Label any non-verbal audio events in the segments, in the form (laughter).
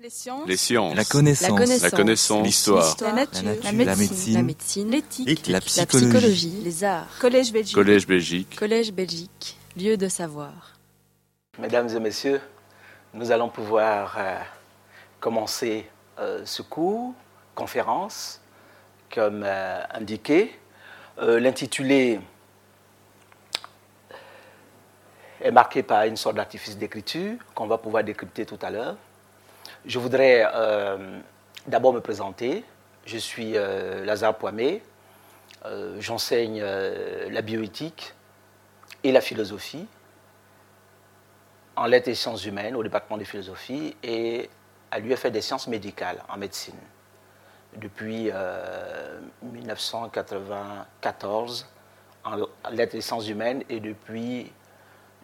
Les sciences. Les sciences. La connaissance. La connaissance. L'histoire. La nature. La nature. La La médecine. médecine. L'éthique. La La psychologie. psychologie. Les arts. Collège Belgique. Collège Belgique. Collège Belgique. Lieu de savoir. Mesdames et messieurs, nous allons pouvoir euh, commencer euh, ce cours, conférence, comme euh, indiqué. Euh, L'intitulé est marqué par une sorte d'artifice d'écriture qu'on va pouvoir décrypter tout à l'heure. Je voudrais euh, d'abord me présenter. Je suis euh, Lazare Poimé. Euh, J'enseigne la bioéthique et la philosophie en lettres et sciences humaines au département de philosophie et à l'UFR des sciences médicales en médecine depuis euh, 1994 en lettres et sciences humaines et depuis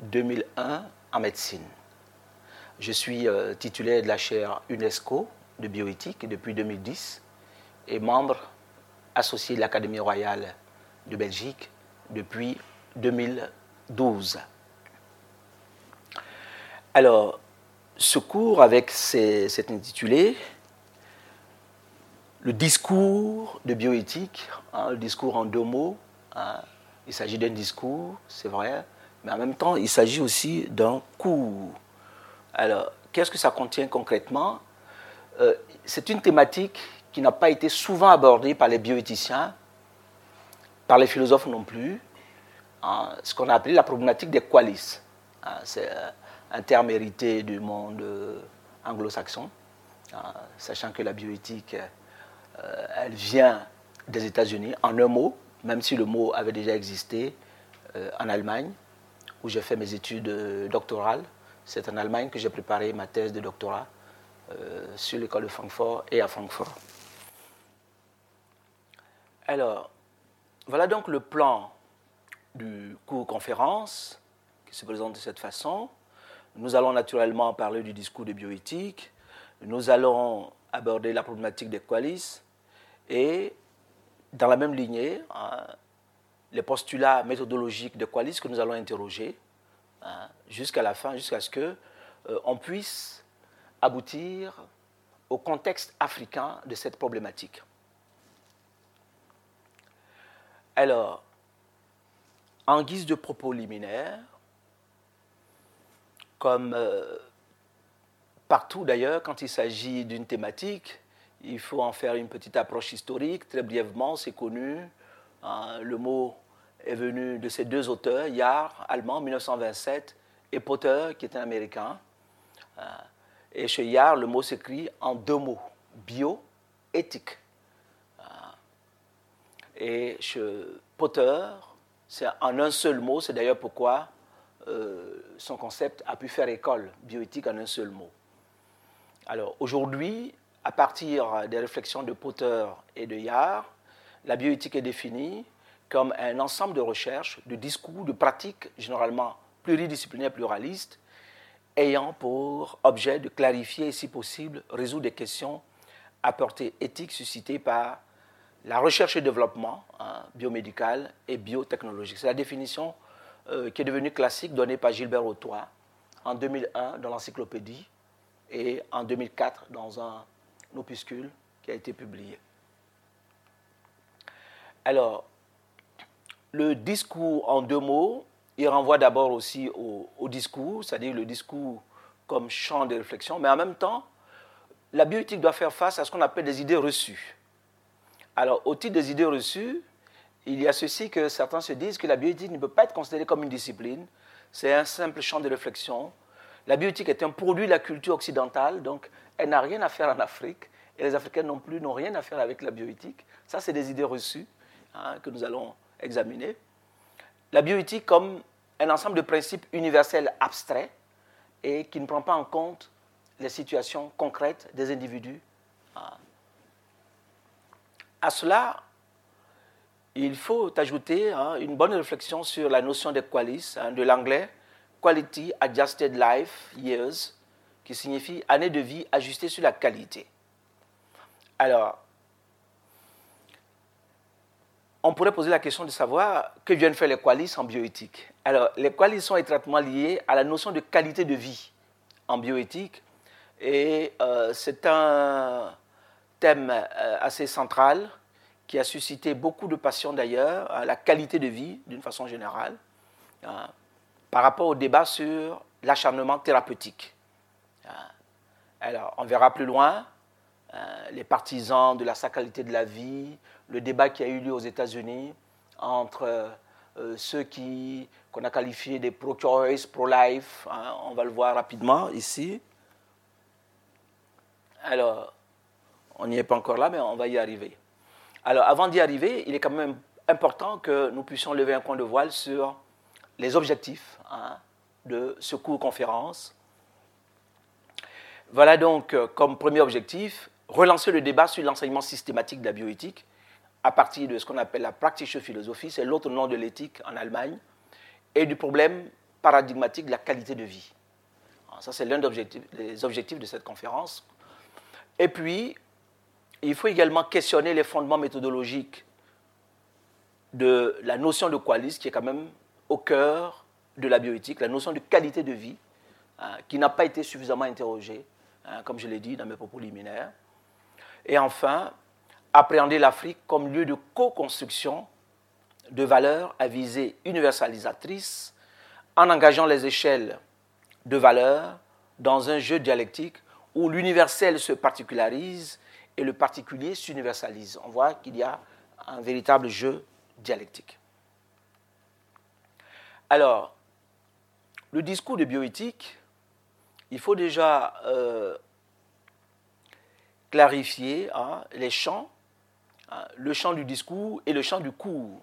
2001 en médecine. Je suis euh, titulaire de la chaire UNESCO de bioéthique depuis 2010 et membre associé de l'Académie royale de Belgique depuis 2012. Alors, ce cours avec cet intitulé, le discours de bioéthique, hein, le discours en deux mots, hein, il s'agit d'un discours, c'est vrai, mais en même temps, il s'agit aussi d'un cours. Alors, qu'est-ce que ça contient concrètement? Euh, C'est une thématique qui n'a pas été souvent abordée par les bioéthiciens, par les philosophes non plus, hein, ce qu'on a appelé la problématique des qualis. Hein, C'est euh, un terme hérité du monde euh, anglo-saxon, hein, sachant que la bioéthique, elle vient des États-Unis en un mot, même si le mot avait déjà existé en Allemagne, où j'ai fait mes études doctorales. C'est en Allemagne que j'ai préparé ma thèse de doctorat euh, sur l'école de Francfort et à Francfort. Alors, voilà donc le plan du cours conférence qui se présente de cette façon. Nous allons naturellement parler du discours de bioéthique. Nous allons aborder la problématique des qualis et, dans la même lignée, hein, les postulats méthodologiques de qualis que nous allons interroger hein, jusqu'à la fin, jusqu'à ce que euh, on puisse aboutir au contexte africain de cette problématique. Alors, en guise de propos liminaires, comme euh, partout d'ailleurs, quand il s'agit d'une thématique, il faut en faire une petite approche historique. Très brièvement, c'est connu. hein, le mot est venu de ces deux auteurs, Yar, allemand, 1927, et Potter, qui est un américain. Euh, et chez Yar, le mot s'écrit en deux mots, bio, éthique. Euh, Et chez Potter, c'est en un seul mot, c'est d'ailleurs pourquoi euh, son concept a pu faire école, bioéthique en un seul mot. Alors aujourd'hui, à partir des réflexions de Potter et de Yar, la bioéthique est définie comme un ensemble de recherches, de discours, de pratiques généralement pluridisciplinaires, pluralistes, ayant pour objet de clarifier et, si possible, résoudre des questions à portée éthique suscitées par la recherche et développement hein, biomédical et biotechnologique. C'est la définition euh, qui est devenue classique donnée par Gilbert Autois en 2001 dans l'encyclopédie et en 2004 dans un opuscule qui a été publié. Alors, le discours en deux mots, il renvoie d'abord aussi au, discours, c'est-à-dire le discours comme champ de réflexion, mais en même temps, la bioéthique doit faire face à ce qu'on appelle des idées reçues. Alors, au titre des idées reçues, il y a ceci que certains se disent que la bioéthique ne peut pas être considérée comme une discipline, c'est un simple champ de réflexion. La bioéthique est un produit de la culture occidentale, donc elle n'a rien à faire en Afrique, et les Africains non plus n'ont rien à faire avec la bioéthique. Ça, c'est des idées reçues hein, que nous allons examiner. La bioéthique comme un ensemble de principes universels abstraits et qui ne prend pas en compte les situations concrètes des individus. À cela, il faut ajouter hein, une bonne réflexion sur la notion de qualis, hein, de l'anglais Quality Adjusted Life Years, qui signifie année de vie ajustée sur la qualité. Alors, on pourrait poser la question de savoir que viennent faire les qualis en bioéthique. Alors, les qualis sont étroitement liés à la notion de qualité de vie en bioéthique Et c'est un thème assez central qui a suscité beaucoup de passion d'ailleurs, la qualité de vie d'une façon générale, par rapport au débat sur l'acharnement thérapeutique. Alors, on verra plus loin les partisans de la sacralité de la vie, le débat qui a eu lieu aux États-Unis entre euh, ceux qui qu'on a qualifiés des pro-choice, pro-life. Hein, on va le voir rapidement ici. Alors, on n'y est pas encore là, mais on va y arriver. Alors, avant d'y arriver, il est quand même important que nous puissions lever un point de voile sur les objectifs hein, de ce cours conférence. Voilà donc euh, comme premier objectif, relancer le débat sur l'enseignement systématique de la bioéthique à partir de ce qu'on appelle la practice philosophie, c'est l'autre nom de l'éthique en Allemagne, et du problème paradigmatique de la qualité de vie. ça, c'est l'un des objectifs de cette conférence. Et puis, il faut également questionner les fondements méthodologiques de la notion de qualisme, qui est quand même au cœur de la bioéthique, la notion de qualité de vie, hein, qui n'a pas été suffisamment interrogée, hein, comme je l'ai dit dans mes propos liminaires. Et enfin, appréhender l'Afrique comme lieu de co-construction de valeurs à visée universalisatrice en engageant les échelles de valeurs dans un jeu dialectique où l'universel se particularise et le particulier s'universalise. On voit qu'il y a un véritable jeu dialectique. Alors, le discours de bioéthique, il faut déjà euh, clarifier hein, les champs le champ du discours et le champ du cours.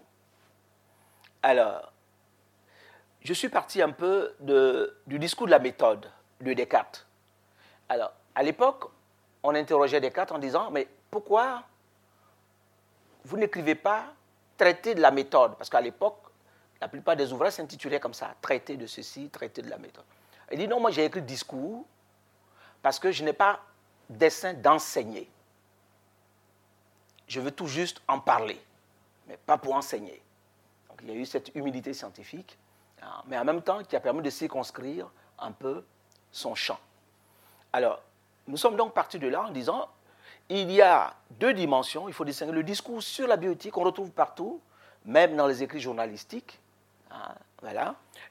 Alors, je suis parti un peu du discours de la méthode de Descartes. Alors, à l'époque, on interrogeait Descartes en disant, mais pourquoi vous n'écrivez pas traité de la méthode? Parce qu'à l'époque, la plupart des ouvrages s'intitulaient comme ça, traité de ceci, traité de la méthode. Il dit, non, moi j'ai écrit discours parce que je n'ai pas dessein d'enseigner je veux tout juste en parler, mais pas pour enseigner. Donc il y a eu cette humilité scientifique, hein, mais en même temps qui a permis de circonscrire un peu son champ. Alors, nous sommes donc partis de là en disant, il y a deux dimensions, il faut distinguer le discours sur la bioéthique, qu'on retrouve partout, même dans les écrits journalistiques, hein.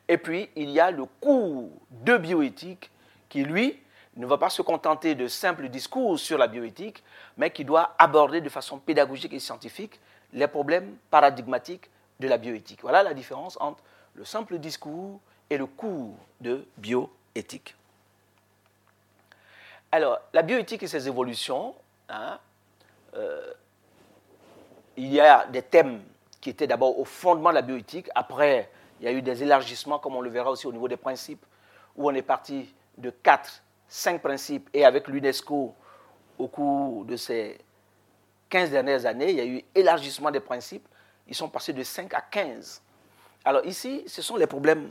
Et puis, il y a le cours de bioéthique qui, lui, ne va pas se contenter de simples discours sur la bioéthique, mais qui doit aborder de façon pédagogique et scientifique les problèmes paradigmatiques de la bioéthique. Voilà la différence entre le simple discours et le cours de bioéthique. Alors, la bioéthique et ses évolutions, hein, euh, il y a des thèmes qui étaient d'abord au fondement de la bioéthique. Après, il y a eu des élargissements, comme on le verra aussi au niveau des principes, où on est parti de quatre cinq principes. Et avec l'UNESCO, au cours de ces 15 dernières années, il y a eu élargissement des principes. Ils sont passés de 5 à 15. Alors ici, ce sont les problèmes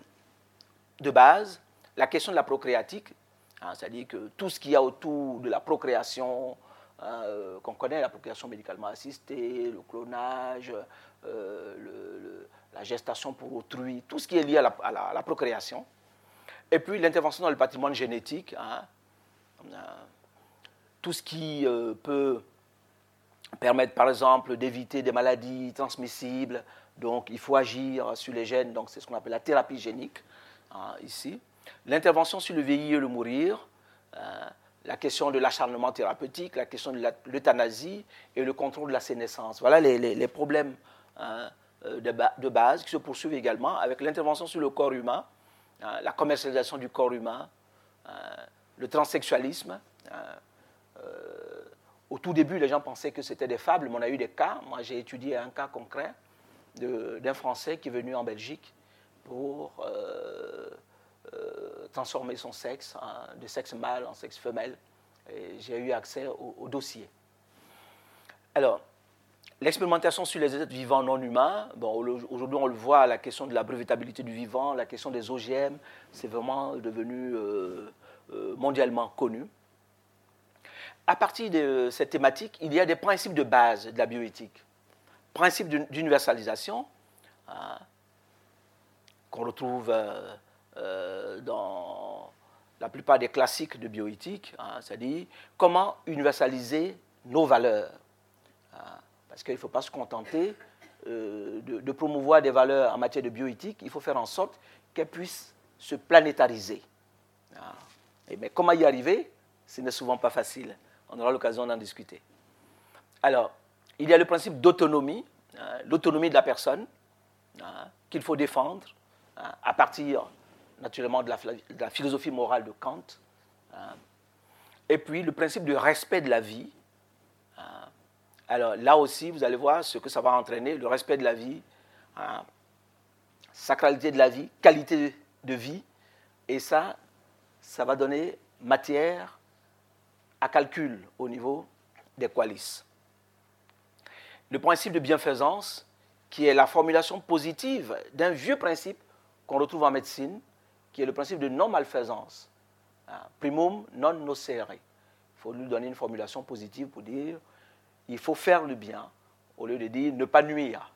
de base, la question de la procréatique, hein, c'est-à-dire que tout ce qu'il y a autour de la procréation, hein, euh, qu'on connaît, la procréation médicalement assistée, le clonage, euh, la gestation pour autrui, tout ce qui est lié à la procréation, et puis l'intervention dans le patrimoine génétique, hein, tout ce qui euh, peut permettre par exemple d'éviter des maladies transmissibles. Donc il faut agir sur les gènes, donc c'est ce qu'on appelle la thérapie génique hein, ici. L'intervention sur le vieillir et le mourir, hein, la question de l'acharnement thérapeutique, la question de l'euthanasie et le contrôle de la sénescence. Voilà les, problèmes euh, de, base qui se poursuivent également avec l'intervention sur le corps humain la commercialisation du corps humain, hein, le transsexualisme. Hein, euh, au tout début, les gens pensaient que c'était des fables, mais on a eu des cas. Moi, j'ai étudié un cas concret d'un Français qui est venu en Belgique pour euh, euh, transformer son sexe de sexe mâle en sexe femelle. J'ai eu accès au, au dossier. Alors, L'expérimentation sur les êtres vivants non humains, bon, aujourd'hui on le voit, la question de la brevetabilité du vivant, la question des OGM, c'est vraiment devenu euh, euh, mondialement connu. À partir de cette thématique, il y a des principes de base de la bioéthique. Principe d'universalisation, hein, qu'on retrouve euh, dans la plupart des classiques de bioéthique, hein, c'est-à-dire comment universaliser nos valeurs. Hein, parce qu'il ne faut pas se contenter euh, de, promouvoir des valeurs en matière de bioéthique, il faut faire en sorte qu'elles puissent se planétariser. Hein. mais comment y arriver? Ce n'est souvent pas facile. On aura l'occasion d'en discuter. Alors, il y a le principe d'autonomie, l'autonomie de la personne, qu'il faut défendre à partir naturellement de la, philosophie morale de Kant. Hein. et puis le principe de respect de la vie. Alors là aussi, vous allez voir ce que ça va entraîner, le respect de la vie, hein. sacralité de la vie, qualité de vie. Et ça, ça va donner matière à calcul au niveau des qualis. Le principe de bienfaisance, qui est la formulation positive d'un vieux principe qu'on retrouve en médecine, qui est le principe de non-malfaisance. Hein, primum non nocere. Il faut lui donner une formulation positive pour dire il faut faire le bien, au lieu de dire ne pas nuire.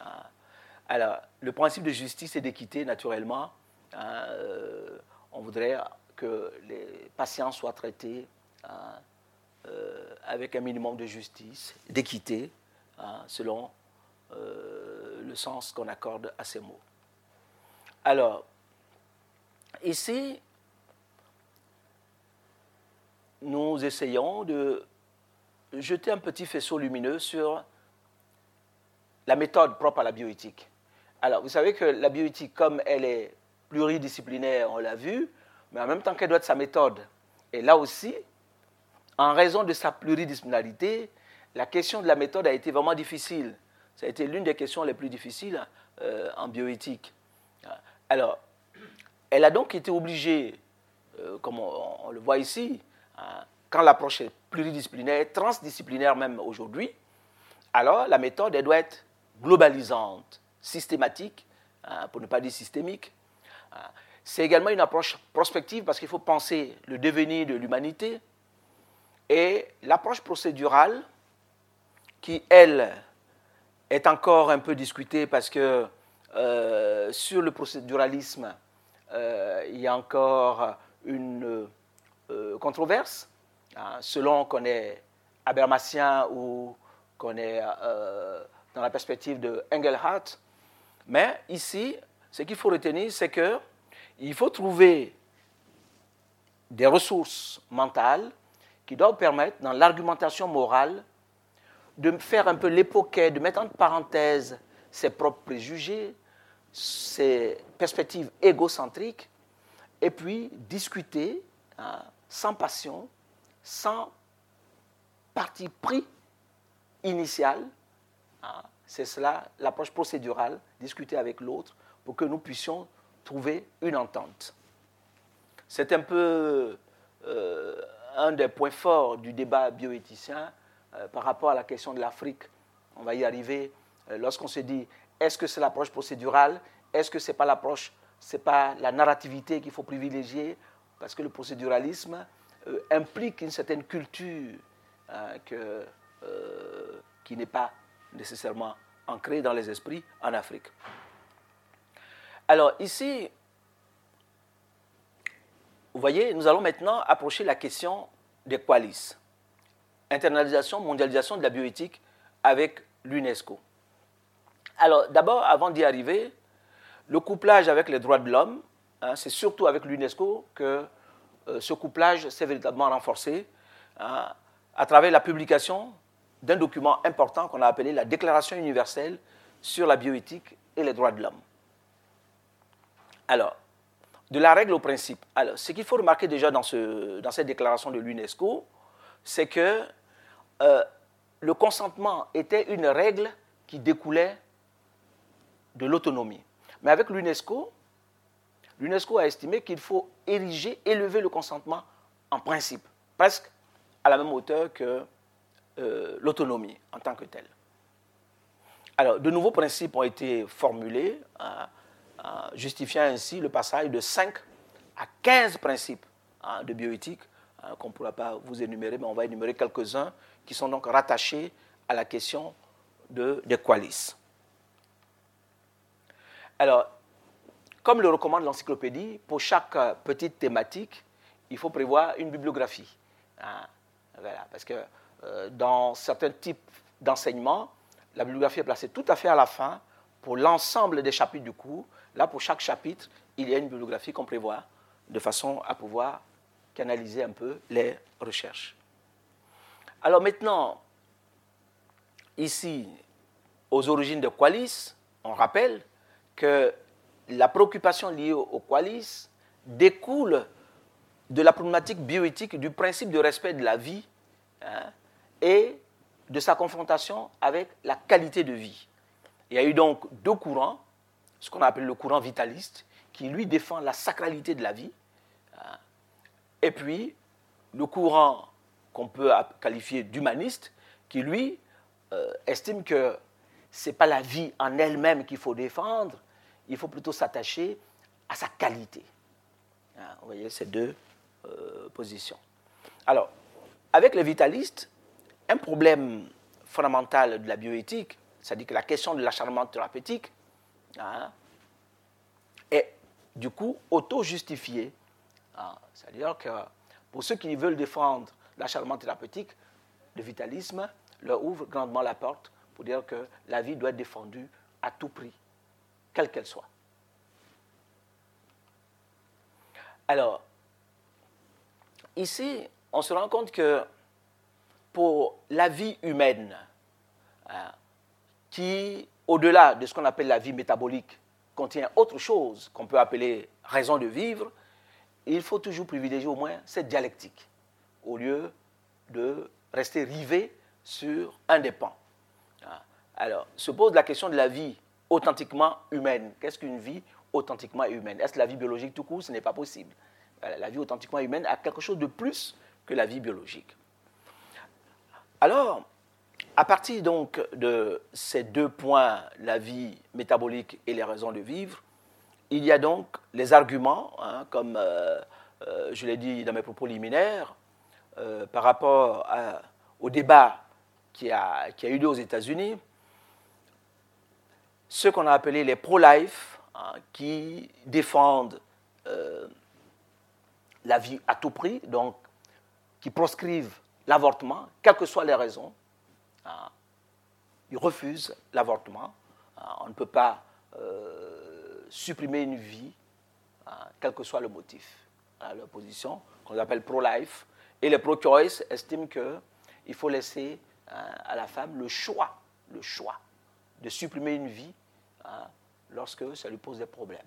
Hein. Alors, le principe de justice et d'équité, naturellement, hein, euh, on voudrait que les patients soient traités euh, avec un minimum de justice, d'équité, selon euh, le sens qu'on accorde à ces mots. Alors, Ici, nous essayons de jeter un petit faisceau lumineux sur la méthode propre à la bioéthique. Alors, vous savez que la bioéthique, comme elle est pluridisciplinaire, on l'a vu, mais en même temps qu'elle doit être sa méthode. Et là aussi, en raison de sa pluridisciplinarité, la question de la méthode a été vraiment difficile. Ça a été l'une des questions les plus difficiles euh, en bioéthique. Alors, elle a donc été obligée, euh, comme on, le voit ici, hein, quand l'approche est pluridisciplinaire, transdisciplinaire même aujourd'hui, alors la méthode, doit être globalisante, systématique, hein, pour ne pas dire systémique. Hein. C'est également une approche prospective parce qu'il faut penser le devenir de l'humanité. Et l'approche procédurale, qui, elle, est encore un peu discutée parce que euh, sur le procéduralisme, euh, il y a encore une euh, controverse, hein, selon qu'on est Habermasien ou qu'on est euh, dans la perspective de Engelhardt. Mais ici, ce qu'il faut retenir, c'est qu'il faut trouver des ressources mentales qui doivent permettre, dans l'argumentation morale, de faire un peu l'époquet, de mettre en parenthèse ses propres préjugés, ces perspectives égocentriques, et puis discuter hein, sans passion, sans parti pris initial. Hein, c'est cela l'approche procédurale, discuter avec l'autre pour que nous puissions trouver une entente. C'est un peu euh, un des points forts du débat bioéthicien euh, par rapport à la question de l'Afrique. On va y arriver euh, lorsqu'on se dit est-ce que c'est l'approche procédurale? Est-ce que ce n'est pas l'approche, c'est pas la narrativité qu'il faut privilégier? Parce que le procéduralisme euh, implique une certaine culture hein, euh, qui n'est pas nécessairement ancrée dans les esprits en Afrique. Alors ici, vous voyez, nous allons maintenant approcher la question des qualis. Internalisation, mondialisation de la bioéthique avec l'UNESCO. Alors, d'abord, avant d'y arriver, le couplage avec les droits de l'homme, hein, c'est surtout avec l'UNESCO que ce couplage s'est véritablement renforcé hein, à travers la publication d'un document important qu'on a appelé la Déclaration universelle sur la bioéthique et les droits de l'homme. Alors, de la règle au principe. Alors, ce qu'il faut remarquer déjà dans, ce, dans cette déclaration de l'UNESCO, c'est que euh, le consentement était une règle qui découlait de l'autonomie. Mais avec l'UNESCO, l'UNESCO a estimé qu'il faut ériger, élever le consentement en principe, presque à la même hauteur que euh, l'autonomie en tant que telle. Alors, de nouveaux principes ont été formulés, hein, hein, justifiant ainsi le passage de 5 à 15 principes hein, de bioéthique, qu'on ne pourra pas vous énumérer, mais on va énumérer quelques-uns qui sont donc rattachés à la question de, des qualis. Alors, comme le recommande l'encyclopédie, pour chaque euh, petite thématique, il faut prévoir une bibliographie. Hein, voilà, parce que euh, dans certains types d'enseignements, la bibliographie est placée tout à fait à la fin pour l'ensemble des chapitres du cours. Là, pour chaque chapitre, il y a une bibliographie qu'on prévoit de façon à pouvoir canaliser un peu les recherches. Alors maintenant, ici, aux origines de Qualis, on rappelle que la préoccupation liée au Qualis découle de la problématique bioéthique du principe de respect de la vie hein, et de sa confrontation avec la qualité de vie. Il y a eu donc deux courants, ce qu'on appelle le courant vitaliste, qui lui défend la sacralité de la vie, hein, et puis le courant qu'on peut qualifier d'humaniste, qui lui euh, estime que ce n'est pas la vie en elle-même qu'il faut défendre, il faut plutôt s'attacher à sa qualité. Hein, vous voyez ces deux euh, positions. Alors, avec les vitalistes, un problème fondamental de la bioéthique, c'est-à-dire que la question de l'acharnement thérapeutique, hein, est du coup auto-justifiée. Hein. c'est-à-dire que pour ceux qui veulent défendre l'acharnement thérapeutique, le vitalisme leur ouvre grandement la porte pour dire que la vie doit être défendue à tout prix, quelle qu'elle soit. Alors, ici, on se rend compte que pour la vie humaine, hein, qui, au-delà de ce qu'on appelle la vie métabolique, contient autre chose qu'on peut appeler raison de vivre, il faut toujours privilégier au moins cette dialectique, au lieu de rester rivé sur un des pans. Hein. Alors, se pose la question de la vie authentiquement humaine. Qu'est-ce qu'une vie authentiquement humaine? Est-ce la vie biologique tout court? Ce n'est pas possible. La vie authentiquement humaine a quelque chose de plus que la vie biologique. Alors, à partir donc de ces deux points, la vie métabolique et les raisons de vivre, il y a donc les arguments, hein, comme euh, euh, je l'ai dit dans mes propos liminaires, euh, par rapport au débat qui a, qui a, eu lieu aux États-Unis, ceux qu'on a appelés les pro-life, hein, qui défendent la vie à tout prix, donc qui proscrivent l'avortement, quelles que soient les raisons. Hein, ils refusent l'avortement. Hein, on ne peut pas euh, supprimer une vie, quel que soit le motif. leur position, qu'on appelle pro-life. Et les pro-choice estiment qu'il faut laisser à la femme le choix, le choix de supprimer une vie lorsque ça lui pose des problèmes.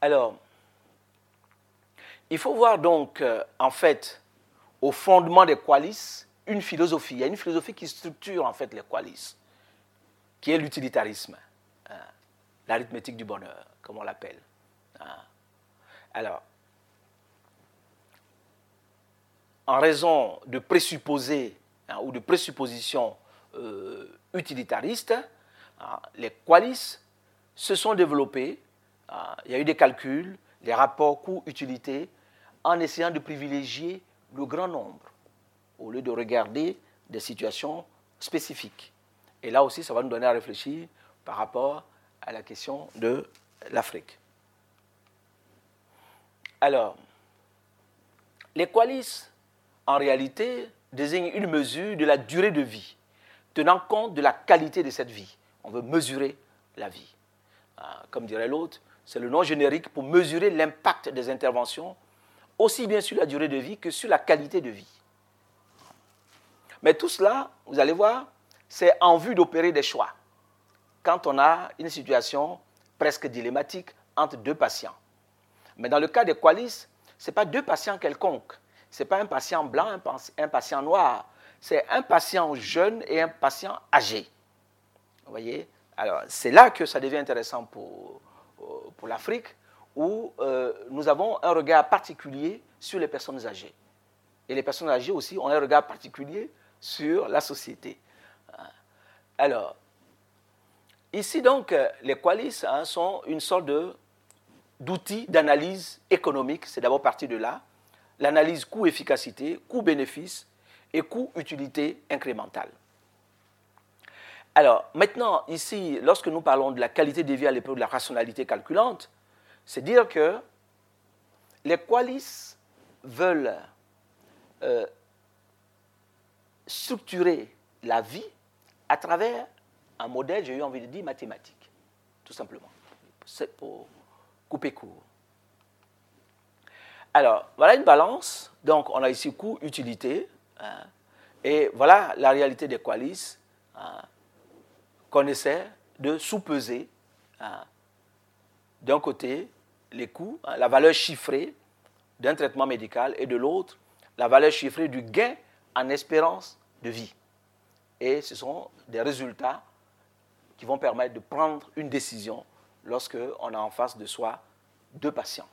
Alors, il faut voir donc, euh, en fait, au fondement des qualis, une philosophie. Il y a une philosophie qui structure, en fait, les qualis, qui est l'utilitarisme, hein, l'arithmétique du bonheur, comme on l'appelle. Hein. Alors, en raison de présupposés hein, ou de présuppositions euh, utilitaristes, les qualis se sont développés ah, il y a eu des calculs, des rapports coût-utilité, en essayant de privilégier le grand nombre, au lieu de regarder des situations spécifiques. Et là aussi, ça va nous donner à réfléchir par rapport à la question de l'Afrique. Alors, les qualis, en réalité, désignent une mesure de la durée de vie, tenant compte de la qualité de cette vie. On veut mesurer la vie. Ah, comme dirait l'autre, c'est le nom générique pour mesurer l'impact des interventions, aussi bien sur la durée de vie que sur la qualité de vie. Mais tout cela, vous allez voir, c'est en vue d'opérer des choix. Quand on a une situation presque dilemmatique entre deux patients. Mais dans le cas des qualis, ce n'est pas deux patients quelconques. Ce n'est pas un patient blanc, un patient noir. C'est un patient jeune et un patient âgé. Vous voyez? Alors, c'est là que ça devient intéressant pour, pour l'Afrique, où euh, nous avons un regard particulier sur les personnes âgées. Et les personnes âgées aussi ont un regard particulier sur la société. Alors, ici donc, euh, les qualis hein, sont une sorte d'outil d'analyse économique, c'est d'abord parti de là, l'analyse coût-efficacité, coût-bénéfice et coût-utilité incrémentale. Alors, maintenant, ici, lorsque nous parlons de la qualité de vie à l'époque de la rationalité calculante, c'est dire que les qualis veulent euh, structurer la vie à travers un modèle, j'ai eu envie de dire, mathématique, tout simplement. C'est pour couper court. Alors, voilà une balance. Donc, on a ici coût, utilité. Hein, et voilà la réalité des qualis hein, qu'on essaie de sous-peser. Hein. D'un côté, les coûts, la valeur chiffrée d'un traitement médical, et de l'autre, la valeur chiffrée du gain en espérance de vie. Et ce sont des résultats qui vont permettre de prendre une décision lorsque on a en face de soi deux patients.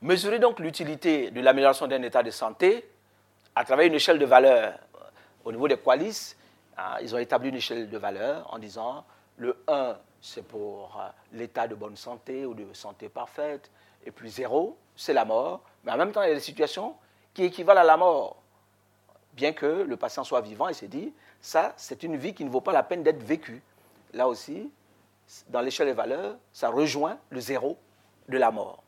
Mesurer donc l'utilité de l'amélioration d'un état de santé à travers une échelle de valeur. Au niveau des qualis, hein, ils ont établi une échelle de valeur en disant le 1, c'est pour euh, l'état de bonne santé ou de santé parfaite, et puis 0, c'est la mort. Mais en même temps, il y a des situations qui équivalent à la mort. Bien que le patient soit vivant, il s'est dit, ça, c'est une vie qui ne vaut pas la peine d'être vécue. Là aussi, dans l'échelle des valeurs, ça rejoint le zéro de la mort.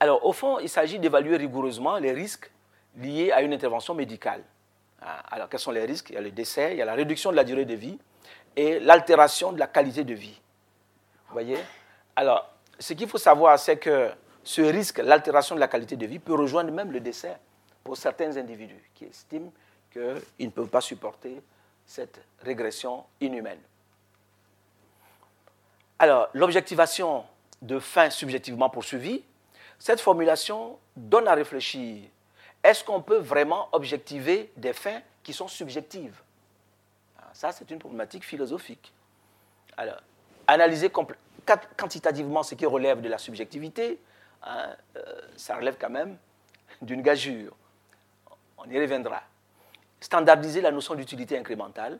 Alors, au fond, il s'agit d'évaluer rigoureusement les risques liés à une intervention médicale. Ah, alors, quels sont les risques? Il y a le décès, il y a la réduction de la durée de vie et l'altération de la qualité de vie. Vous voyez? Alors, ce qu'il faut savoir, c'est que ce risque, l'altération de la qualité de vie, peut rejoindre même le décès pour certains individus qui estiment qu'ils ne peuvent pas supporter cette régression inhumaine. Alors, l'objectivation de fin subjectivement poursuivie, cette formulation donne à réfléchir. Est-ce qu'on peut vraiment objectiver des fins qui sont subjectives ah, Ça, c'est une problématique philosophique. Alors, analyser quantitativement ce qui relève de la subjectivité, hein, euh, ça relève quand même d'une gageure. On y reviendra standardiser la notion d'utilité incrémentale,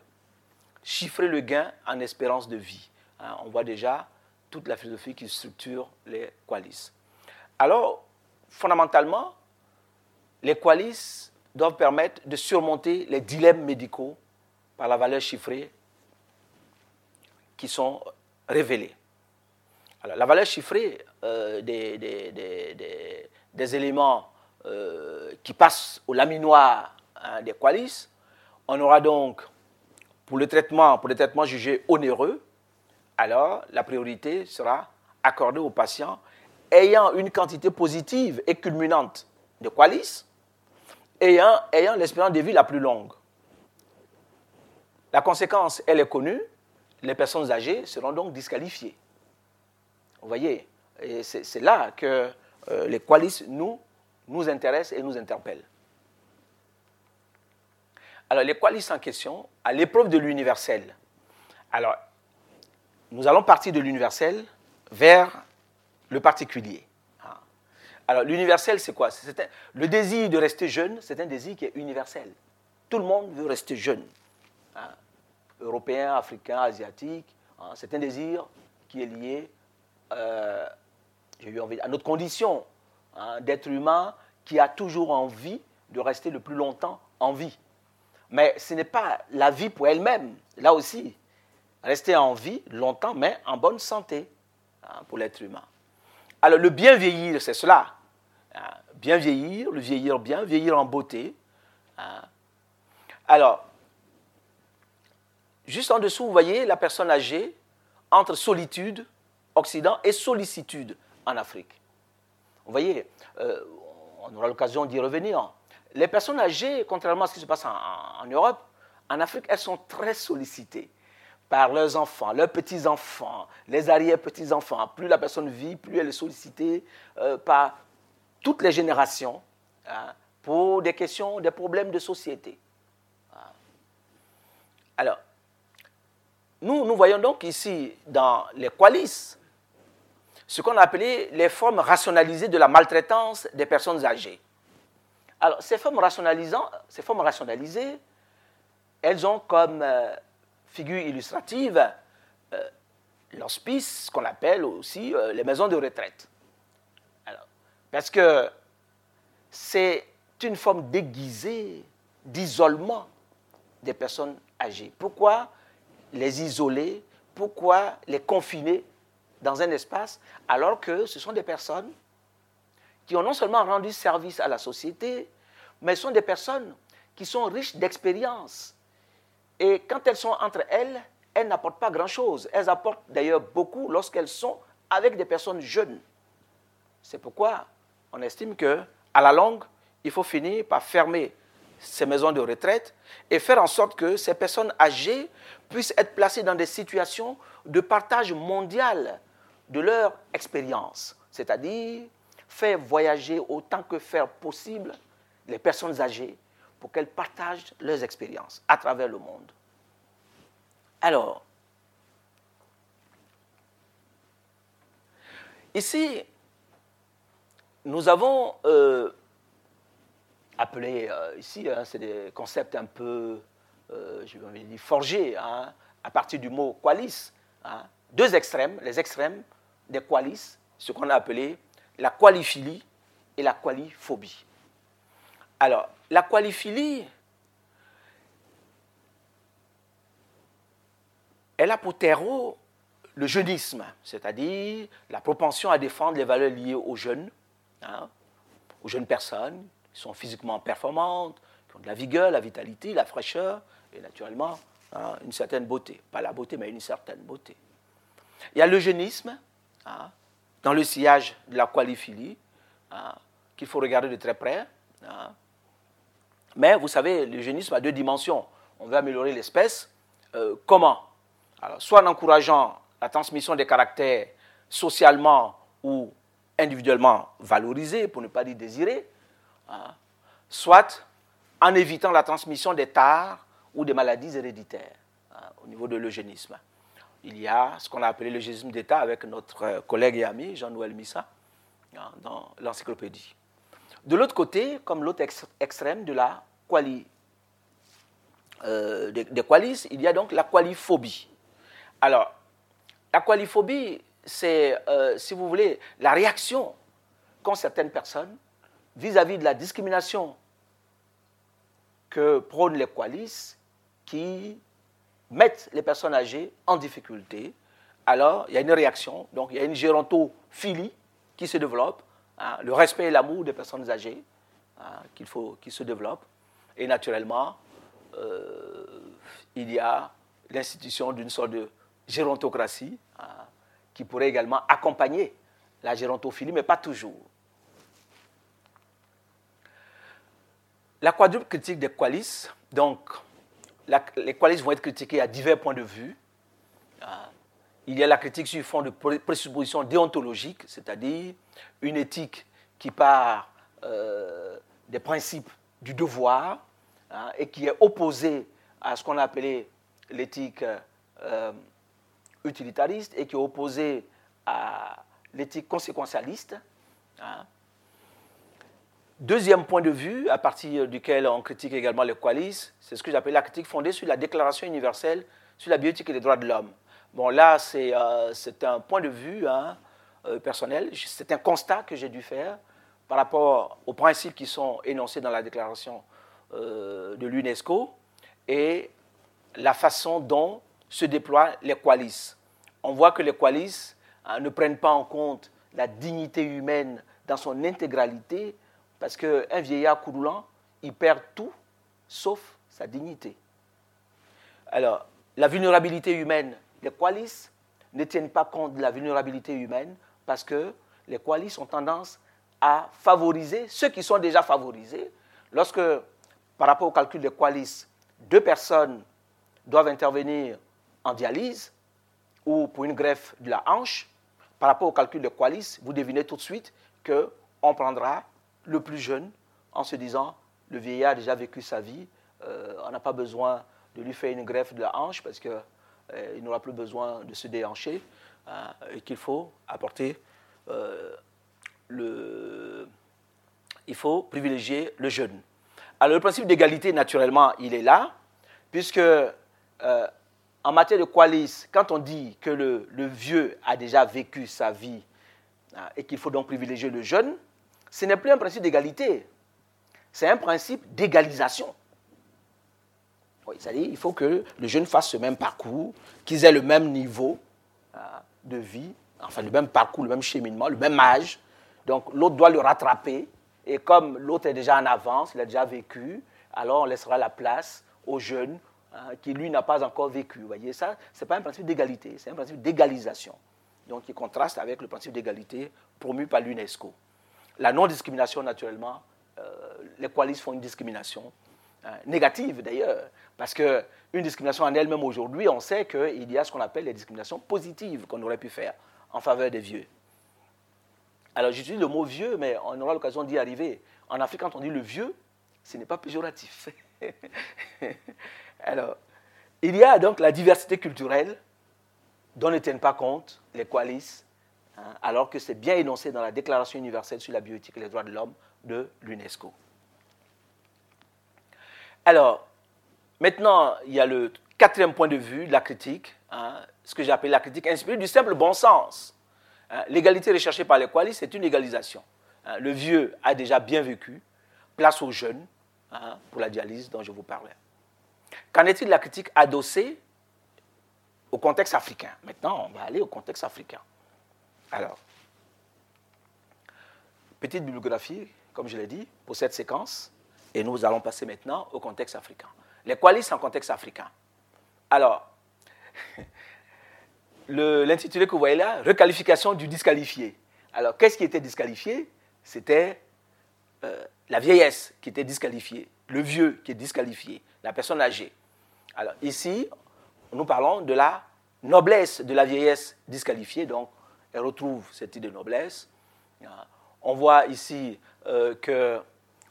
chiffrer le gain en espérance de vie. Hein, on voit déjà toute la philosophie qui structure les qualis. Alors, fondamentalement, les qualis doivent permettre de surmonter les dilemmes médicaux par la valeur chiffrée qui sont révélés. Alors, la valeur chiffrée euh, des, éléments euh, qui passent au laminoir Hein, des qualis. On aura donc, pour le traitement, pour traitements jugés onéreux, alors la priorité sera accordée aux patients ayant une quantité positive et culminante de qualis, ayant, l'espérance de vie la plus longue. La conséquence, elle est connue, les personnes âgées seront donc disqualifiées. Vous voyez, c'est là que euh, les qualis nous, nous intéressent et nous interpellent. Alors, les qualis en question, à l'épreuve de l'universel. Alors, nous allons partir de l'universel vers le particulier. Ah. Alors, l'universel, c'est quoi? Le désir de rester jeune, c'est un désir qui est universel. Tout le monde veut rester jeune. Ah. Européen, africain, asiatique. Ah. C'est un désir qui est lié euh, eu envie, à notre condition d'être humain qui a toujours envie de rester le plus longtemps en vie. Mais ce n'est pas la vie pour elle-même. Là aussi, rester en vie longtemps, mais en bonne santé hein, pour l'être humain. Alors le bien vieillir, c'est cela. Hein. Bien vieillir, le vieillir bien, vieillir en beauté. Hein. Alors, juste en dessous, vous voyez la personne âgée entre solitude, Occident, et sollicitude en Afrique. Vous voyez, euh, on aura l'occasion d'y revenir les personnes âgées, contrairement à ce qui se passe en, Europe, en Afrique, elles sont très sollicitées par leurs enfants, leurs petits-enfants, les arrière-petits-enfants. Plus la personne vit, plus elle est sollicitée euh, par toutes les générations hein, pour des questions, des problèmes de société. Alors, nous, nous voyons donc ici dans les qualis ce qu'on a appelé les formes rationalisées de la maltraitance des personnes âgées. Alors, ces formes, ces formes rationalisées, elles ont comme euh, figure illustrative euh, l'hospice, ce qu'on appelle aussi euh, les maisons de retraite. parce que c'est une forme déguisée d'isolement des personnes âgées Pourquoi les isoler? Pourquoi les confiner dans un espace alors que ce sont des personnes qui ont non seulement rendu service à la société, mais sont des personnes qui sont riches d'expérience. Et quand elles sont entre elles, elles n'apportent pas grand-chose. Elles apportent d'ailleurs beaucoup lorsqu'elles sont avec des personnes jeunes. C'est pourquoi on estime que, à la longue, il faut finir par fermer ces maisons de retraite et faire en sorte que ces personnes âgées puissent être placées dans des situations de partage mondial de leur expérience, c'est-à-dire faire voyager autant que faire possible les personnes âgées pour qu'elles partagent leurs expériences à travers le monde. Alors, ici, nous avons euh, appelé, euh, ici, hein, c'est des concepts un peu, euh, je vais dire, forgés, hein, à partir du mot qualis. Hein. deux extrêmes, les extrêmes des qualis, ce qu'on a appelé la qualiphilie et la qualiphobie. Alors, la qualiphilie, elle a pour terreau le jeunisme, c'est-à-dire la propension à défendre les valeurs liées aux jeunes, hein, aux jeunes personnes qui sont physiquement performantes, qui ont de la vigueur, la vitalité, la fraîcheur et naturellement hein, une certaine beauté. Pas la beauté, mais une certaine beauté. Il y a l'eugénisme, hein, dans le sillage de la qualiphilie, qu'il faut regarder de très près. Mais vous savez, l'eugénisme a deux dimensions. On veut améliorer l'espèce. Euh, comment? Alors, Soit en encourageant la transmission des caractères socialement ou individuellement valorisés, pour ne pas dire désirés, hein, soit en évitant la transmission des tares ou des maladies héréditaires hein, au niveau de l'eugénisme. Il y a ce qu'on a appelé l'eugénisme d'État avec notre euh, collègue et ami Jean-Noël Missa hein, dans l'encyclopédie. De l'autre côté, comme l'autre extrême de la euh, des, qualis, il y a donc la qualiphobie. Alors, la qualiphobie, c'est, euh, si vous voulez, la réaction qu'ont certaines personnes vis-à-vis de la discrimination que prônent les qualis qui mettent les personnes âgées en difficulté. Alors, il y a une réaction, donc il y a une gérontophilie qui se développe Hein, le respect et l'amour des personnes âgées hein, qu'il qui se développe. Et naturellement, euh, il y a l'institution d'une sorte de gérontocratie hein, qui pourrait également accompagner la gérontophilie, mais pas toujours. La quadruple critique des qualis, donc les qualis vont être critiqués à divers points de vue. Il y a la critique sur fond de présuppositions déontologiques, c'est-à-dire une éthique qui part euh, des principes du devoir hein, et qui est opposée à ce qu'on a appelé l'éthique euh, utilitariste et qui est opposée à l'éthique conséquentialiste. Hein. Deuxième point de vue, à partir duquel on critique également les qualis, c'est ce que j'appelle la critique fondée sur la Déclaration universelle sur la bioéthique et les droits de l'homme. Bon, là, c'est euh, un point de vue hein, personnel, c'est un constat que j'ai dû faire par rapport aux principes qui sont énoncés dans la déclaration euh, de l'UNESCO et la façon dont se déploient les qualis. On voit que les qualis hein, ne prennent pas en compte la dignité humaine dans son intégralité, parce qu'un vieillard coulant, il perd tout sauf sa dignité. Alors, la vulnérabilité humaine, les qualis ne tiennent pas compte de la vulnérabilité humaine parce que les qualis ont tendance à favoriser ceux qui sont déjà favorisés. Lorsque, par rapport au calcul des qualis, deux personnes doivent intervenir en dialyse ou pour une greffe de la hanche, par rapport au calcul des qualis, vous devinez tout de suite qu'on prendra le plus jeune en se disant le vieillard a déjà vécu sa vie, euh, on n'a pas besoin de lui faire une greffe de la hanche parce que euh, n'aura plus besoin de se déhancher et qu'il faut apporter euh, le. Il faut privilégier le jeune. Alors le principe d'égalité, naturellement, il est là, puisque euh, en matière de qualis, quand on dit que le, vieux a déjà vécu sa vie et qu'il faut donc privilégier le jeune, ce n'est plus un principe d'égalité, c'est un principe d'égalisation. C'est-à-dire il faut que le jeune fasse ce même parcours, qu'ils aient le même niveau de vie, enfin le même parcours, le même cheminement, le même âge. Donc l'autre doit le rattraper. Et comme l'autre est déjà en avance, il a déjà vécu, alors on laissera la place au jeune hein, qui, lui, n'a pas encore vécu. Vous voyez, ça, ce n'est pas un principe d'égalité, c'est un principe d'égalisation. Donc, qui contraste avec le principe d'égalité promu par l'UNESCO. La non-discrimination, naturellement, euh, les coalistes font une discrimination négative d'ailleurs, parce qu'une discrimination en elle-même aujourd'hui, on sait qu'il y a ce qu'on appelle les discriminations positives qu'on aurait pu faire en faveur des vieux. Alors j'utilise le mot vieux, mais on aura l'occasion d'y arriver. En Afrique, quand on dit le vieux, ce n'est pas péjoratif. (laughs) Alors, il y a donc la diversité culturelle dont ne tiennent pas compte les coalistes, hein, alors que c'est bien énoncé dans la Déclaration universelle sur la bioéthique et les droits de l'homme de l'UNESCO. Alors, maintenant, il y a le quatrième point de vue de la critique, hein, ce que j'appelle la critique inspirée du simple bon sens. Hein, l'égalité recherchée par les coalistes, c'est une égalisation. le vieux a déjà bien vécu, place aux jeunes, Hein, pour la dialyse dont je vous parlais. Qu'en est-il de la critique adossée au contexte africain? Maintenant, on va aller au contexte africain. Alors, petite bibliographie, comme je l'ai dit, pour cette séquence, et nous allons passer maintenant au contexte africain. Les coalitions en contexte africain. Alors, (laughs) l'intitulé que vous voyez là, requalification du disqualifié. Alors, qu'est-ce qui était disqualifié? C'était euh, la vieillesse qui était disqualifiée, le vieux qui est disqualifié, la personne âgée. Alors ici, nous parlons de la noblesse de la vieillesse disqualifiée, donc elle retrouve cette idée de noblesse. On voit ici euh,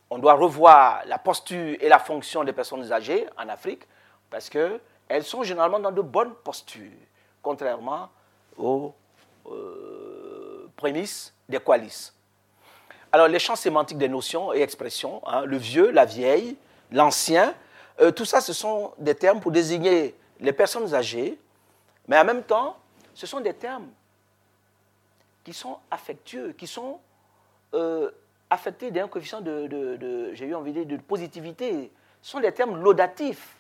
qu'on doit revoir la posture et la fonction des personnes âgées en Afrique, parce qu'elles sont généralement dans de bonnes postures, contrairement aux euh, prémices des coalices. Alors, les champs sémantiques des notions et expressions, hein, le vieux, la vieille, l'ancien, euh, tout ça, ce sont des termes pour désigner les personnes âgées, mais en même temps, ce sont des termes qui sont affectueux, qui sont euh, affectés d'un coefficient de, j'ai eu envie de de positivité. Ce sont des termes laudatifs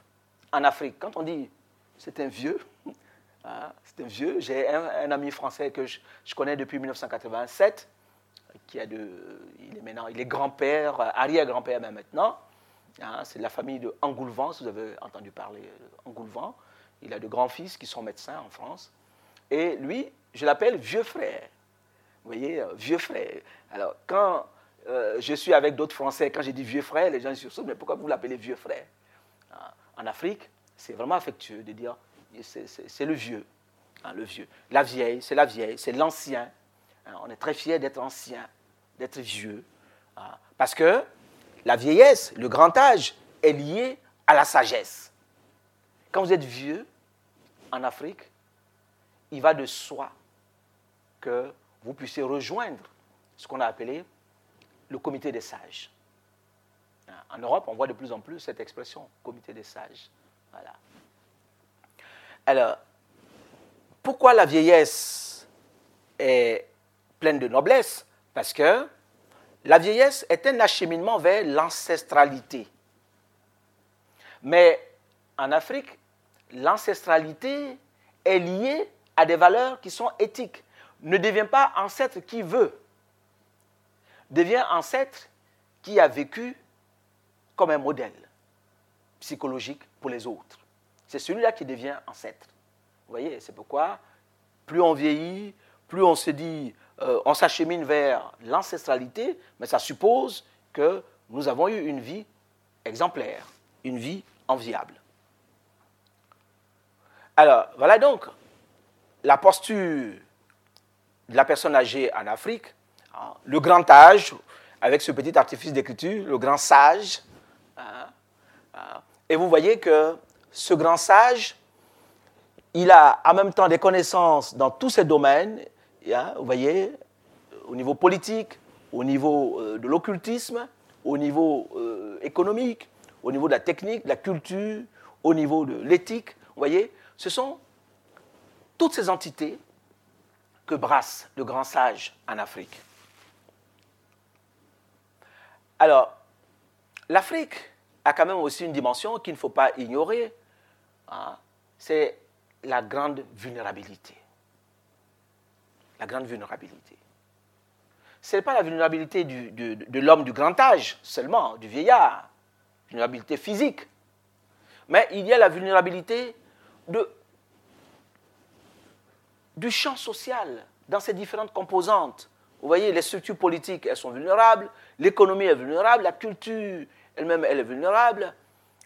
en Afrique. Quand on dit c'est un vieux, (laughs) hein, c'est un vieux, j'ai un, ami français que je, connais depuis 1987 qui a de, il est maintenant, il est grand-père, arrière-grand-père maintenant. Hein, c'est de la famille de Angoulevent, si vous avez entendu parler d'Angoulevent. Il a de grands-fils qui sont médecins en France. Et lui, je l'appelle vieux frère. Vous voyez, euh, vieux frère. Alors, quand euh, je suis avec d'autres Français, quand j'ai dit vieux frère, les gens se disent, mais pourquoi vous l'appelez vieux frère? Hein, En Afrique, c'est vraiment affectueux de dire, c'est le vieux. Hein, le vieux. La vieille, c'est la vieille, c'est l'ancien. on est très fier d'être ancien d'être vieux. Hein. Parce que la vieillesse, le grand âge, est lié à la sagesse. Quand vous êtes vieux en Afrique, il va de soi que vous puissiez rejoindre ce qu'on a appelé le comité des sages. Hein. En Europe, on voit de plus en plus cette expression, comité des sages. Alors, pourquoi la vieillesse est pleine de noblesse? Parce que la vieillesse est un acheminement vers l'ancestralité. Mais en Afrique, l'ancestralité est liée à des valeurs qui sont éthiques. Ne devient pas ancêtre qui veut, devient ancêtre qui a vécu comme un modèle psychologique pour les autres. C'est celui-là qui devient ancêtre. Vous voyez, c'est pourquoi plus on vieillit, plus on se dit euh, on s'achemine vers l'ancestralité, mais ça suppose que nous avons eu une vie exemplaire, une vie enviable. Alors, voilà donc la posture de la personne âgée en Afrique, le grand âge, avec ce petit artifice d'écriture, le grand sage. Hein, hein. et vous voyez que ce grand sage, il a en même temps des connaissances dans tous ces domaines, vous voyez, au niveau politique, au niveau euh, de l'occultisme, au niveau euh, économique, au niveau de la technique, de la culture, au niveau de l'éthique. Vous voyez, ce sont toutes ces entités que brassent le grand sage en Afrique. Alors, l'Afrique a quand même aussi une dimension qu'il ne faut pas ignorer. Hein. C'est la grande vulnérabilité. La grande vulnérabilité. Ce n'est pas la vulnérabilité de, l'homme du grand âge seulement, du vieillard, vulnérabilité physique, mais il y a la vulnérabilité du champ social dans ses différentes composantes. Vous voyez, les structures politiques, elles sont vulnérables, l'économie est vulnérable, la culture elle-même, elle est vulnérable.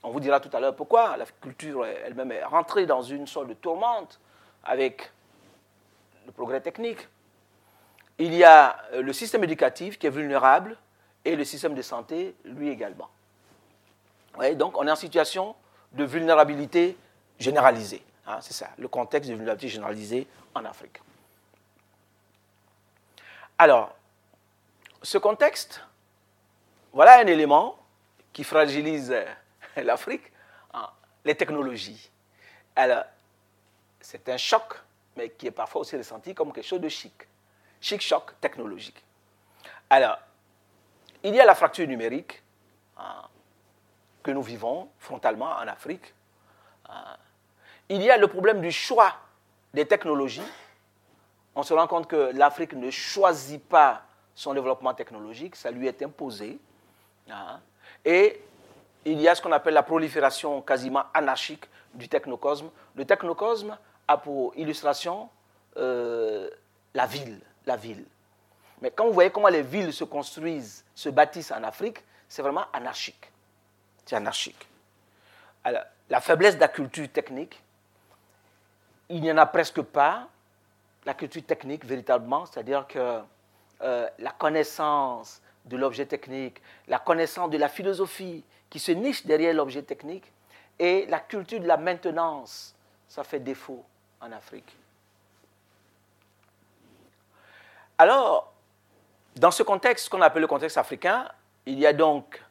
On vous dira tout à l'heure pourquoi. La culture elle-même est rentrée dans une sorte de tourmente avec le progrès technique. Il y a euh, le système éducatif qui est vulnérable et le système de santé, lui également. donc on est en situation de vulnérabilité généralisée. Hein, c'est ça, le contexte de vulnérabilité généralisée en Afrique. Alors, ce contexte, voilà un élément qui fragilise euh, (laughs) l'Afrique, hein, les technologies. Alors, c'est un choc, mais qui est parfois aussi ressenti comme quelque chose de chic. Chic-choc technologique. Alors, il y a la fracture numérique hein, que nous vivons frontalement en Afrique. Hein. il y a le problème du choix des technologies. On se rend compte que l'Afrique ne choisit pas son développement technologique, ça lui est imposé. Et il y a ce qu'on appelle la prolifération quasiment anarchique du technocosme. Le technocosme a pour illustration euh, la ville, la ville. Mais quand vous voyez comment les villes se construisent, se bâtissent en Afrique, c'est vraiment anarchique. C'est anarchique. Alors, la faiblesse de la culture technique, il n'y en a presque pas. La culture technique, véritablement, c'est-à-dire que euh, la connaissance de l'objet technique, la connaissance de la philosophie qui se niche derrière l'objet technique et la culture de la maintenance, ça fait défaut en Afrique. Alors, dans ce contexte qu'on appelle le contexte africain, il y a donc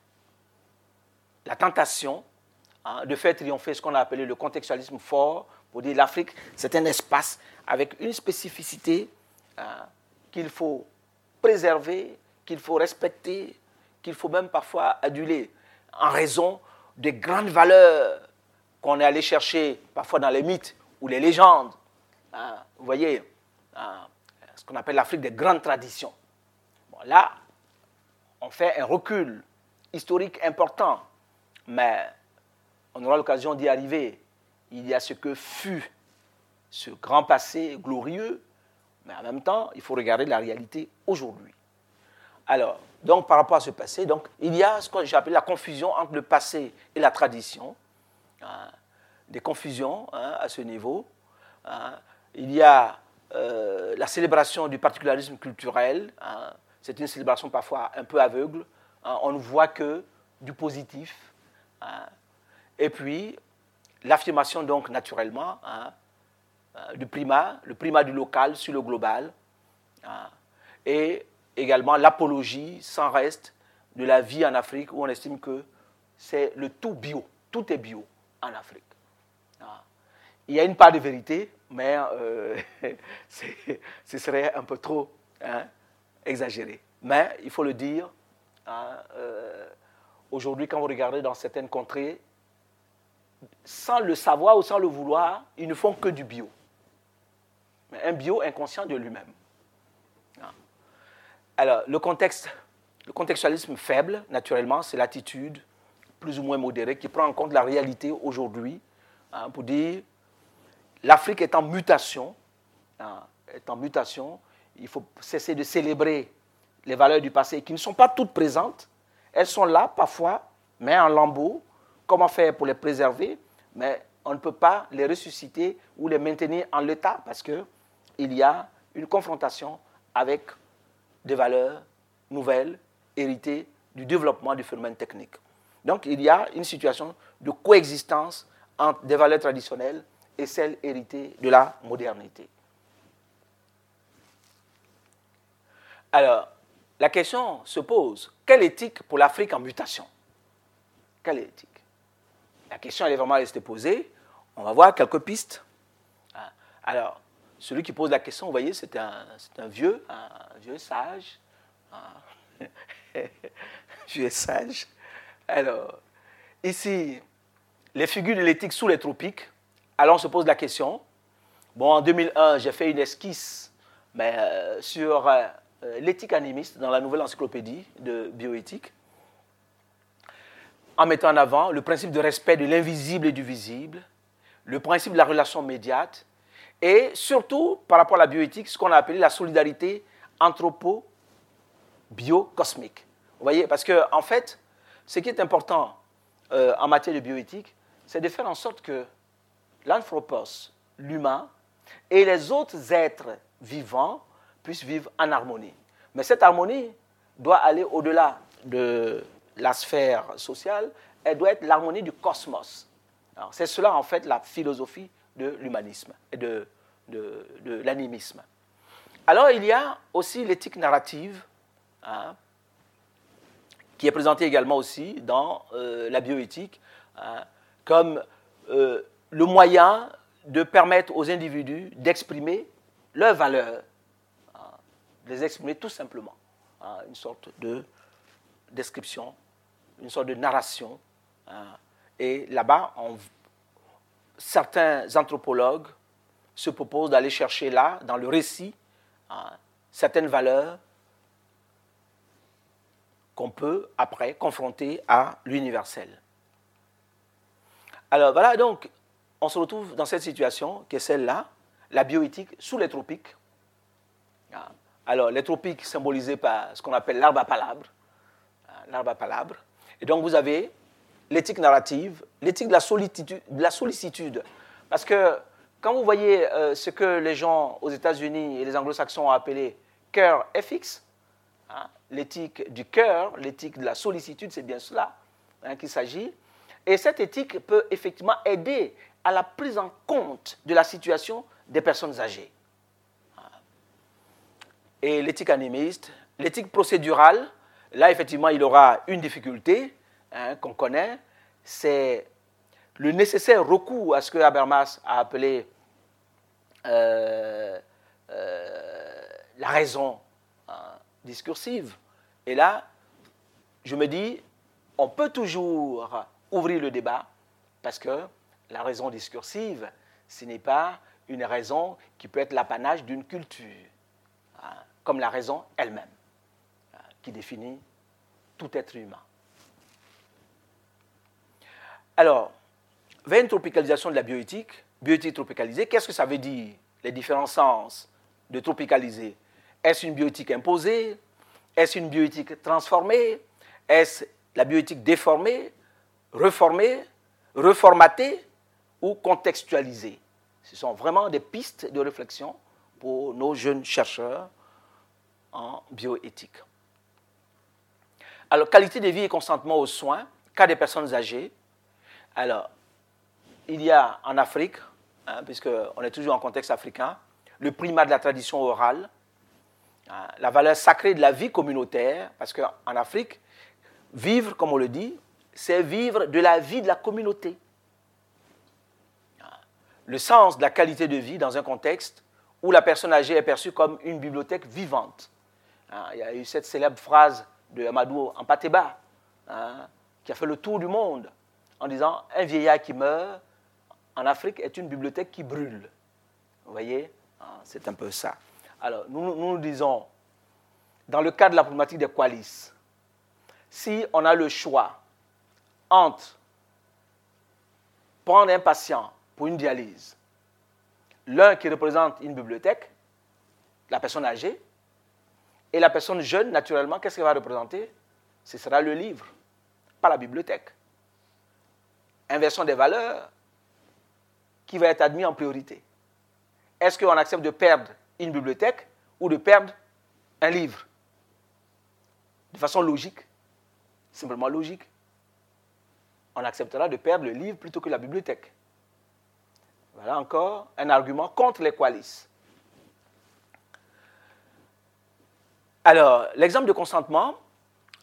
la tentation hein, de faire triompher ce qu'on a appelé le contextualisme fort, pour dire l'Afrique, c'est un espace avec une spécificité hein, qu'il faut préserver, qu'il faut respecter, qu'il faut même parfois aduler, en raison des grandes valeurs qu'on est allé chercher parfois dans les mythes ou les légendes. Hein, vous voyez, hein, ce qu'on appelle l'Afrique des grandes traditions. Bon, là, on fait un recul historique important, mais on aura l'occasion d'y arriver. Il y a ce que fut ce grand passé glorieux, mais en même temps, il faut regarder la réalité aujourd'hui. Alors, donc par rapport à ce passé, donc, il y a ce que j'appelle la confusion entre le passé et la tradition. Hein, des confusions hein, à ce niveau. Hein. il y a euh, la célébration du particularisme culturel. c'est une célébration parfois un peu aveugle. on ne voit que du positif. et puis, l'affirmation donc naturellement euh, du primat, le primat du local sur le global. et également l'apologie sans reste de la vie en Afrique où on estime que c'est le tout bio, tout est bio en Afrique. Ah. Il y a une part de vérité, mais euh, (laughs) ce serait un peu trop hein, exagéré. Mais il faut le dire, hein, euh, aujourd'hui quand vous regardez dans certaines contrées, sans le savoir ou sans le vouloir, ils ne font que du bio. Un bio inconscient de lui-même. Alors, le contexte, le contextualisme faible, naturellement, c'est l'attitude plus ou moins modérée qui prend en compte la réalité aujourd'hui hein, pour dire l'Afrique est en mutation, hein, est en mutation, il faut cesser de célébrer les valeurs du passé qui ne sont pas toutes présentes. Elles sont là parfois, mais en lambeaux. Comment faire pour les préserver Mais on ne peut pas les ressusciter ou les maintenir en l'état parce qu'il y a une confrontation avec des valeurs nouvelles héritées du développement du phénomène technique. Donc il y a une situation de coexistence entre des valeurs traditionnelles et celles héritées de la modernité. Alors, la question se pose, quelle éthique pour l'Afrique en mutation? Quelle éthique? La question elle est vraiment restée posée. On va voir quelques pistes. Ah, alors, celui qui pose la question, vous voyez, c'est un, vieux, un vieux sage. Un (laughs) vieux sage. Alors, ici les figures de l'éthique sous les tropiques. Alors on se pose la question. Bon, en 2001, j'ai fait une esquisse euh, sur euh, l'éthique animiste dans la nouvelle encyclopédie de bioéthique, en mettant en avant le principe de respect de l'invisible et du visible, le principe de la relation médiate, et surtout, par rapport à la bioéthique, ce qu'on a appelé la solidarité anthropo-bio-cosmique. Vous voyez, parce que en fait, ce qui est important euh, en matière de bioéthique, c'est de faire en sorte que l'anthropos, l'humain, et les autres êtres vivants puissent vivre en harmonie. Mais cette harmonie doit aller au-delà de la sphère sociale, elle doit être l'harmonie du cosmos. C'est cela en fait la philosophie de l'humanisme et de, l'animisme. Alors il y a aussi l'éthique narrative, hein, qui est présentée également aussi dans euh, la bioéthique, hein, comme euh, le moyen de permettre aux individus d'exprimer leurs valeurs, hein, de les exprimer tout simplement, une sorte de description, une sorte de narration. et là-bas, certains anthropologues se proposent d'aller chercher là, dans le récit, certaines valeurs qu'on peut après confronter à l'universel. Alors voilà, donc, on se retrouve dans cette situation qui est celle-là, la bioéthique sous les tropiques. Ah. Alors, les tropiques symbolisés par ce qu'on appelle l'arbre à palabres. L'arbre à palabres. Et donc, vous avez l'éthique narrative, l'éthique de, la sollicitude. Parce que quand vous voyez euh, ce que les gens aux États-Unis et les anglo-saxons ont appelé cœur FX, hein, l'éthique du cœur, l'éthique de la sollicitude, c'est bien cela hein, qu'il s'agit. Et cette éthique peut effectivement aider à la prise en compte de la situation des personnes âgées. Et l'éthique animiste, l'éthique procédurale, là effectivement il aura une difficulté hein, qu'on connaît, c'est le nécessaire recours à ce que Habermas a appelé euh, euh, la raison hein, discursive. Et là, je me dis, on peut toujours ouvrir le débat, parce que la raison discursive, ce n'est pas une raison qui peut être l'apanage d'une culture, hein, comme la raison elle-même, qui définit tout être humain. Alors, vers une tropicalisation de la bioéthique, bioéthique tropicalisée, qu'est-ce que ça veut dire Les différents sens de tropicaliser? Est-ce une bioéthique imposée? Est-ce une bioéthique transformée? Est-ce la bioéthique déformée reformer, reformater ou contextualiser. Ce sont vraiment des pistes de réflexion pour nos jeunes chercheurs en bioéthique. Alors, qualité de vie et consentement aux soins, cas des personnes âgées. Alors, il y a en Afrique, hein, puisqu'on est toujours en contexte africain, le primat de la tradition orale, hein, la valeur sacrée de la vie communautaire, parce qu'en Afrique, vivre, comme on le dit, c'est vivre de la vie de la communauté. Le sens de la qualité de vie dans un contexte où la personne âgée est perçue comme une bibliothèque vivante. Hein, il y a eu cette célèbre phrase de Amadou Ampateba, hein, qui a fait le tour du monde, en disant Un vieillard qui meurt en Afrique est une bibliothèque qui brûle. Vous voyez hein, C'est un peu ça. Alors, nous, nous disons, dans le cadre de la problématique des qualis, si on a le choix entre prendre un patient pour une dialyse, l'un qui représente une bibliothèque, la personne âgée, et la personne jeune, naturellement, qu'est-ce qu'elle va représenter? Ce sera le livre, pas la bibliothèque. Inversion des valeurs, qui va être admis en priorité Est-ce qu'on accepte de perdre une bibliothèque ou de perdre un livre? De façon logique, simplement logique on acceptera de perdre le livre plutôt que la bibliothèque. Voilà encore un argument contre les qualis. Alors, l'exemple de consentement,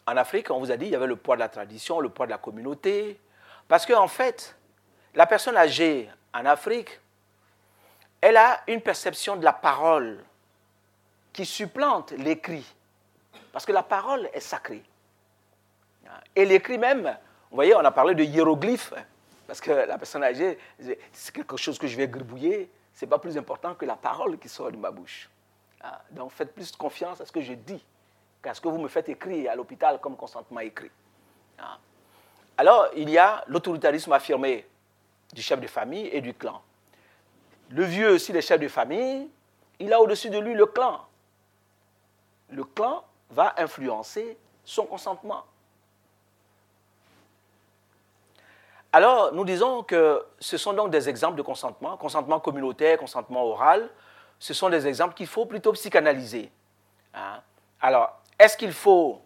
en Afrique, on vous a dit, il y avait le poids de la tradition, le poids de la communauté. Parce qu'en en fait, la personne âgée en Afrique, elle a une perception de la parole qui supplante l'écrit. Parce que la parole est sacrée. Et l'écrit même Vous voyez, on a parlé de hiéroglyphes, parce que la personne âgée, c'est quelque chose que je vais gribouiller, ce n'est pas plus important que la parole qui sort de ma bouche. Ah, donc faites plus confiance à ce que je dis qu'à ce que vous me faites écrire à l'hôpital comme consentement écrit. Ah. Alors, il y a l'autoritarisme affirmé du chef de famille et du clan. Le vieux aussi, le chef de famille, il a au-dessus de lui le clan. Le clan va influencer son consentement. Alors, nous disons que ce sont donc des exemples de consentement, consentement communautaire, consentement oral. Ce sont des exemples qu'il faut plutôt psychanalyser. Hein. Alors, est-ce qu'il faut...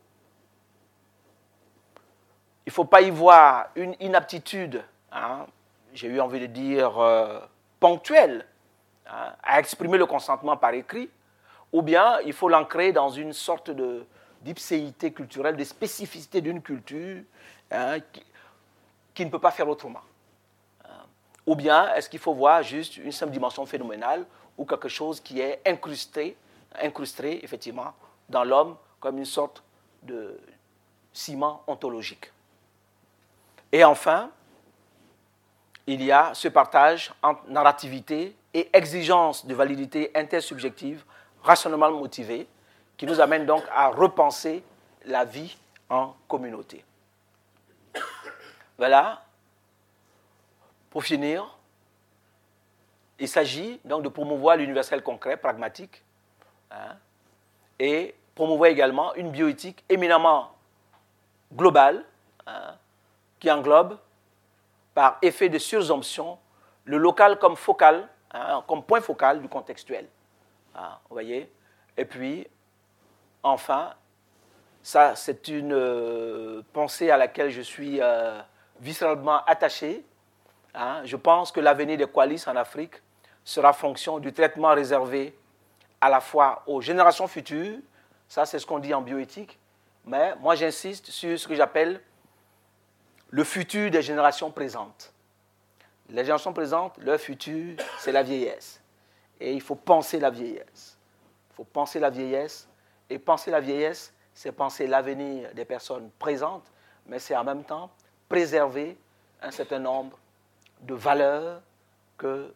Ne faut pas y voir une inaptitude, hein, j'ai eu envie de dire euh, ponctuelle, hein, à exprimer le consentement par écrit, ou bien il faut l'ancrer dans une sorte de d'ipséité culturelle, de spécificité d'une culture qui, qui ne peut pas faire autrement. Ou bien est-ce qu'il faut voir juste une simple dimension phénoménale ou quelque chose qui est incrusté, incrusté effectivement, dans l'homme comme une sorte de ciment ontologique. Et enfin, il y a ce partage entre narrativité et exigence de validité intersubjective rationnellement motivée qui nous amène donc à repenser la vie en communauté. Voilà. Pour finir, il s'agit donc de promouvoir l'universel concret, pragmatique, hein, et promouvoir également une bioéthique éminemment globale, hein, qui englobe, par effet de sursomption, le local comme focal, hein, comme point focal du contextuel. vous voyez Et puis, enfin, ça, c'est une euh, pensée à laquelle je suis euh, viscéralement attaché. Je pense que l'avenir des coalitions en Afrique sera fonction du traitement réservé à la fois aux générations futures, ça c'est ce qu'on dit en bioéthique, mais moi j'insiste sur ce que j'appelle le futur des générations présentes. Les générations présentes, leur futur, c'est la vieillesse. Et il faut penser la vieillesse. Il faut penser la vieillesse. Et penser la vieillesse, c'est penser l'avenir des personnes présentes, mais c'est en même temps préserver un certain nombre de valeurs que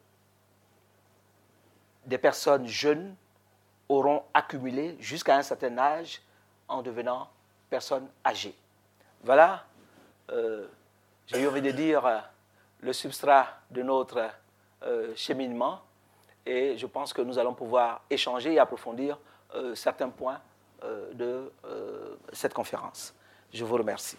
des personnes jeunes auront accumulées jusqu'à un certain âge en devenant personnes âgées. Voilà, euh, j'ai eu envie de dire, euh, le substrat de notre euh, cheminement et je pense que nous allons pouvoir échanger et approfondir certains points de cette conférence. Je vous remercie.